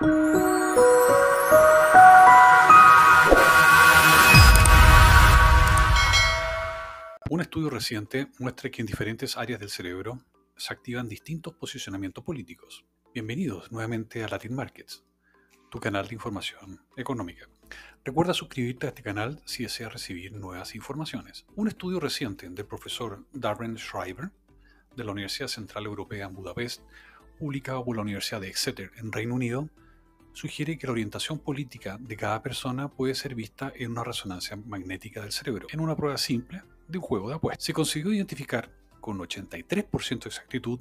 Un estudio reciente muestra que en diferentes áreas del cerebro se activan distintos posicionamientos políticos. Bienvenidos nuevamente a Latin Markets, tu canal de información económica. Recuerda suscribirte a este canal si deseas recibir nuevas informaciones. Un estudio reciente del profesor Darren Schreiber de la Universidad Central Europea en Budapest, publicado por la Universidad de Exeter en Reino Unido, sugiere que la orientación política de cada persona puede ser vista en una resonancia magnética del cerebro, en una prueba simple de un juego de apuestas. Se consiguió identificar con 83% de exactitud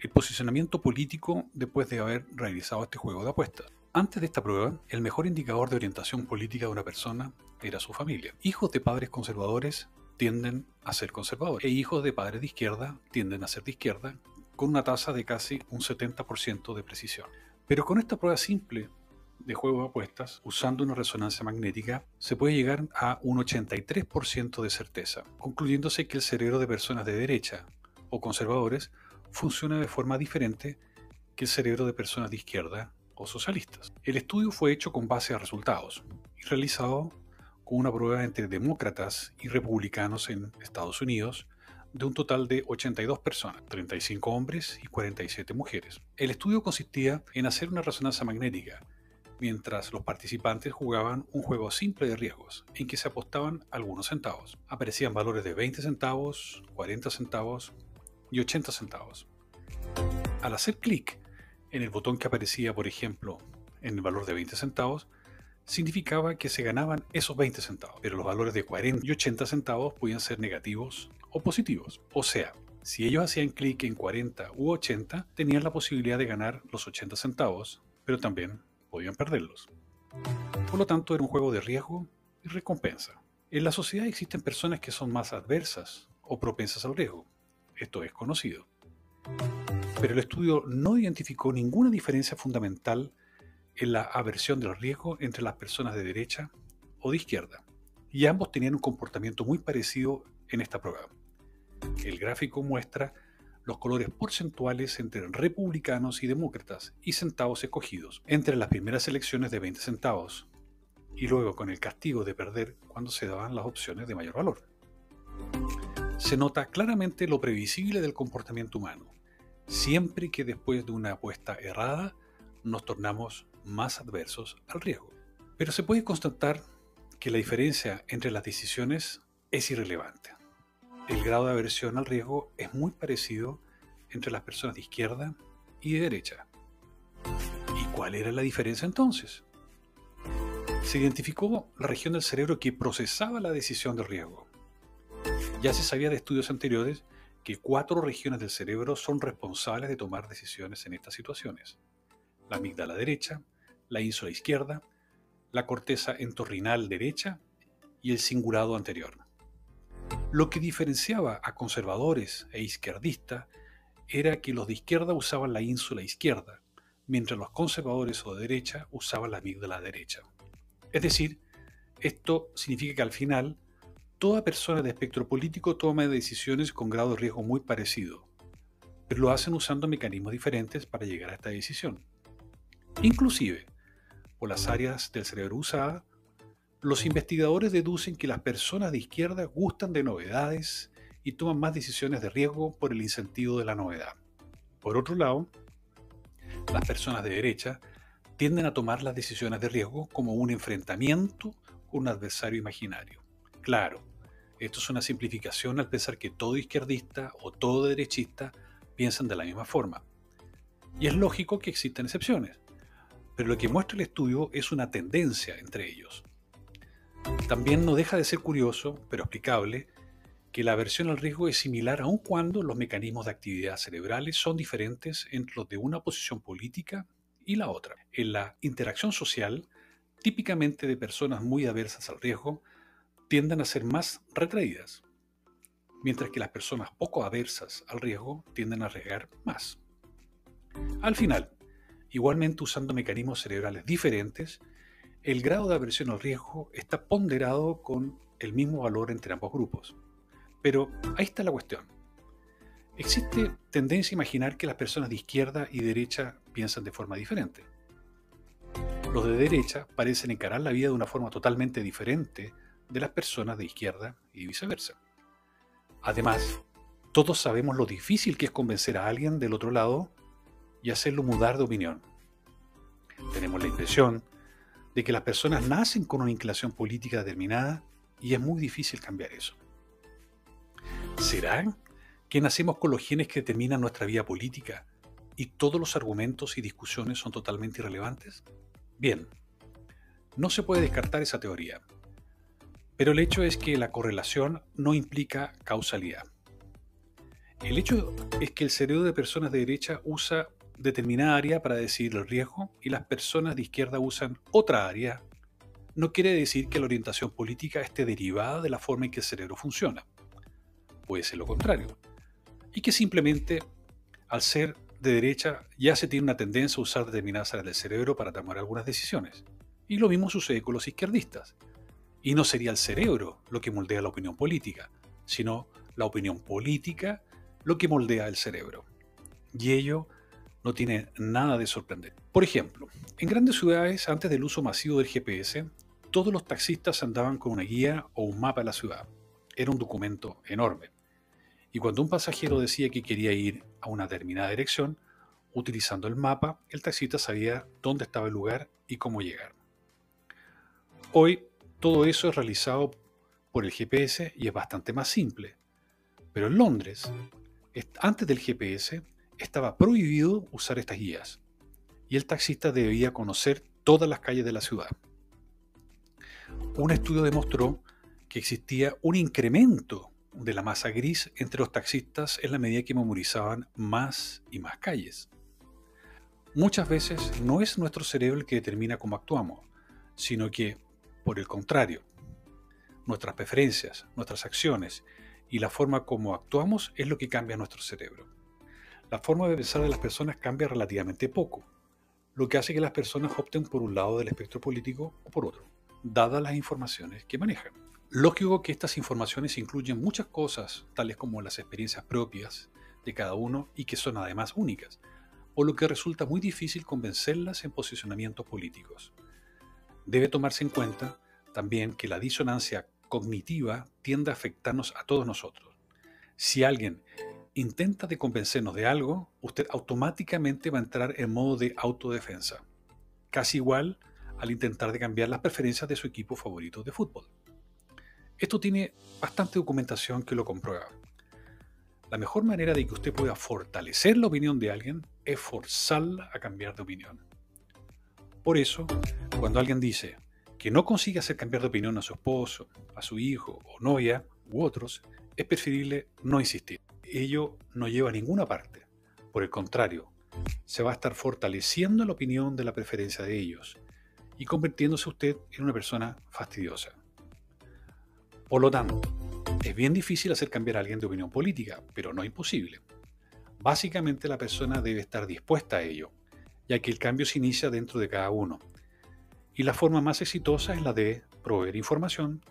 el posicionamiento político después de haber realizado este juego de apuestas. Antes de esta prueba, el mejor indicador de orientación política de una persona era su familia. Hijos de padres conservadores tienden a ser conservadores e hijos de padres de izquierda tienden a ser de izquierda con una tasa de casi un 70% de precisión. Pero con esta prueba simple de juego de apuestas, usando una resonancia magnética, se puede llegar a un 83% de certeza, concluyéndose que el cerebro de personas de derecha o conservadores funciona de forma diferente que el cerebro de personas de izquierda o socialistas. El estudio fue hecho con base a resultados y realizado con una prueba entre demócratas y republicanos en Estados Unidos de un total de 82 personas, 35 hombres y 47 mujeres. El estudio consistía en hacer una resonancia magnética mientras los participantes jugaban un juego simple de riesgos, en que se apostaban algunos centavos. Aparecían valores de 20 centavos, 40 centavos y 80 centavos. Al hacer clic en el botón que aparecía, por ejemplo, en el valor de 20 centavos, significaba que se ganaban esos 20 centavos, pero los valores de 40 y 80 centavos podían ser negativos o positivos. O sea, si ellos hacían clic en 40 u 80, tenían la posibilidad de ganar los 80 centavos, pero también podían perderlos. Por lo tanto, era un juego de riesgo y recompensa. En la sociedad existen personas que son más adversas o propensas al riesgo. Esto es conocido. Pero el estudio no identificó ninguna diferencia fundamental en la aversión del riesgo entre las personas de derecha o de izquierda, y ambos tenían un comportamiento muy parecido en esta prueba. El gráfico muestra los colores porcentuales entre republicanos y demócratas y centavos escogidos entre las primeras elecciones de 20 centavos y luego con el castigo de perder cuando se daban las opciones de mayor valor. Se nota claramente lo previsible del comportamiento humano, siempre que después de una apuesta errada nos tornamos más adversos al riesgo. Pero se puede constatar que la diferencia entre las decisiones es irrelevante el grado de aversión al riesgo es muy parecido entre las personas de izquierda y de derecha. ¿Y cuál era la diferencia entonces? Se identificó la región del cerebro que procesaba la decisión de riesgo. Ya se sabía de estudios anteriores que cuatro regiones del cerebro son responsables de tomar decisiones en estas situaciones. La amígdala derecha, la ínsula izquierda, la corteza entorrinal derecha y el cingulado anterior. Lo que diferenciaba a conservadores e izquierdistas era que los de izquierda usaban la ínsula izquierda, mientras los conservadores o de derecha usaban la amígdala derecha. Es decir, esto significa que al final toda persona de espectro político toma decisiones con grado de riesgo muy parecido, pero lo hacen usando mecanismos diferentes para llegar a esta decisión. Inclusive, por las áreas del cerebro usadas, los investigadores deducen que las personas de izquierda gustan de novedades y toman más decisiones de riesgo por el incentivo de la novedad. Por otro lado, las personas de derecha tienden a tomar las decisiones de riesgo como un enfrentamiento con un adversario imaginario. Claro, esto es una simplificación al pensar que todo izquierdista o todo derechista piensan de la misma forma. Y es lógico que existan excepciones, pero lo que muestra el estudio es una tendencia entre ellos. También no deja de ser curioso, pero explicable, que la aversión al riesgo es similar aun cuando los mecanismos de actividad cerebrales son diferentes entre los de una posición política y la otra. En la interacción social, típicamente de personas muy aversas al riesgo, tienden a ser más retraídas, mientras que las personas poco aversas al riesgo tienden a arriesgar más. Al final, igualmente usando mecanismos cerebrales diferentes, el grado de aversión al riesgo está ponderado con el mismo valor entre ambos grupos. Pero ahí está la cuestión. Existe tendencia a imaginar que las personas de izquierda y derecha piensan de forma diferente. los de derecha parecen encarar la vida de una forma totalmente diferente de las personas de izquierda y viceversa. Además, todos sabemos lo difícil que es convencer a alguien del otro lado y hacerlo mudar de opinión. Tenemos la impresión de que las personas nacen con una inclinación política determinada y es muy difícil cambiar eso. ¿Será que nacemos con los genes que determinan nuestra vida política y todos los argumentos y discusiones son totalmente irrelevantes? Bien, no se puede descartar esa teoría, pero el hecho es que la correlación no implica causalidad. El hecho es que el cerebro de personas de derecha usa determinada área para decidir el riesgo y las personas de izquierda usan otra área, no quiere decir que la orientación política esté derivada de la forma en que el cerebro funciona. Puede ser lo contrario. Y que simplemente, al ser de derecha, ya se tiene una tendencia a usar determinadas áreas del cerebro para tomar algunas decisiones. Y lo mismo sucede con los izquierdistas. Y no sería el cerebro lo que moldea la opinión política, sino la opinión política lo que moldea el cerebro. Y ello no tiene nada de sorprendente. Por ejemplo, en grandes ciudades, antes del uso masivo del GPS, todos los taxistas andaban con una guía o un mapa de la ciudad. Era un documento enorme. Y cuando un pasajero decía que quería ir a una determinada dirección, utilizando el mapa, el taxista sabía dónde estaba el lugar y cómo llegar. Hoy todo eso es realizado por el GPS y es bastante más simple. Pero en Londres, antes del GPS, estaba prohibido usar estas guías y el taxista debía conocer todas las calles de la ciudad. Un estudio demostró que existía un incremento de la masa gris entre los taxistas en la medida que memorizaban más y más calles. Muchas veces no es nuestro cerebro el que determina cómo actuamos, sino que, por el contrario, nuestras preferencias, nuestras acciones y la forma como actuamos es lo que cambia nuestro cerebro la forma de pensar de las personas cambia relativamente poco, lo que hace que las personas opten por un lado del espectro político o por otro, dadas las informaciones que manejan. Lógico que estas informaciones incluyen muchas cosas, tales como las experiencias propias de cada uno y que son además únicas, por lo que resulta muy difícil convencerlas en posicionamientos políticos. Debe tomarse en cuenta también que la disonancia cognitiva tiende a afectarnos a todos nosotros. Si alguien intenta de convencernos de algo, usted automáticamente va a entrar en modo de autodefensa, casi igual al intentar de cambiar las preferencias de su equipo favorito de fútbol. Esto tiene bastante documentación que lo comprueba. La mejor manera de que usted pueda fortalecer la opinión de alguien es forzarla a cambiar de opinión. Por eso, cuando alguien dice que no consigue hacer cambiar de opinión a su esposo, a su hijo o novia u otros, es preferible no insistir ello no lleva a ninguna parte. Por el contrario, se va a estar fortaleciendo la opinión de la preferencia de ellos y convirtiéndose usted en una persona fastidiosa. Por lo tanto, es bien difícil hacer cambiar a alguien de opinión política, pero no imposible. Básicamente la persona debe estar dispuesta a ello, ya que el cambio se inicia dentro de cada uno. Y la forma más exitosa es la de proveer información,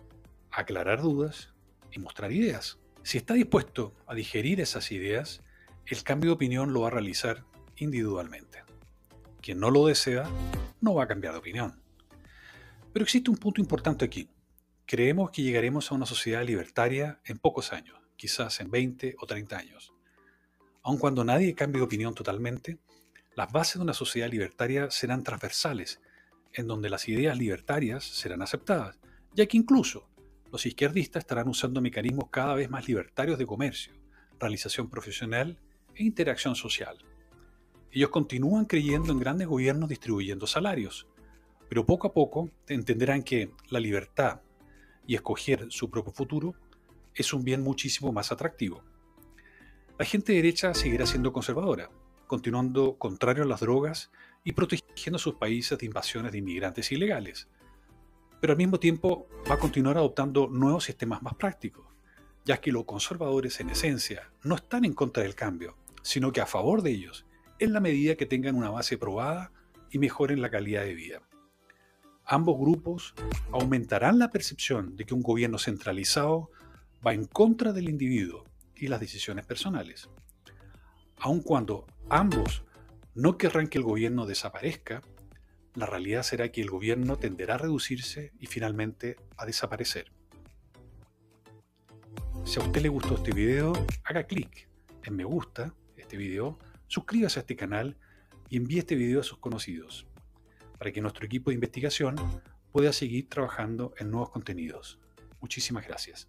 aclarar dudas y mostrar ideas. Si está dispuesto a digerir esas ideas, el cambio de opinión lo va a realizar individualmente. Quien no lo desea, no va a cambiar de opinión. Pero existe un punto importante aquí. Creemos que llegaremos a una sociedad libertaria en pocos años, quizás en 20 o 30 años. Aun cuando nadie cambie de opinión totalmente, las bases de una sociedad libertaria serán transversales, en donde las ideas libertarias serán aceptadas, ya que incluso los izquierdistas estarán usando mecanismos cada vez más libertarios de comercio, realización profesional e interacción social. Ellos continúan creyendo en grandes gobiernos distribuyendo salarios, pero poco a poco entenderán que la libertad y escoger su propio futuro es un bien muchísimo más atractivo. La gente derecha seguirá siendo conservadora, continuando contrario a las drogas y protegiendo a sus países de invasiones de inmigrantes ilegales, pero al mismo tiempo va a continuar adoptando nuevos sistemas más prácticos, ya que los conservadores en esencia no están en contra del cambio, sino que a favor de ellos, en la medida que tengan una base probada y mejoren la calidad de vida. Ambos grupos aumentarán la percepción de que un gobierno centralizado va en contra del individuo y las decisiones personales. Aun cuando ambos no querrán que el gobierno desaparezca, la realidad será que el gobierno tenderá a reducirse y finalmente a desaparecer. Si a usted le gustó este video, haga clic en me gusta este video, suscríbase a este canal y envíe este video a sus conocidos, para que nuestro equipo de investigación pueda seguir trabajando en nuevos contenidos. Muchísimas gracias.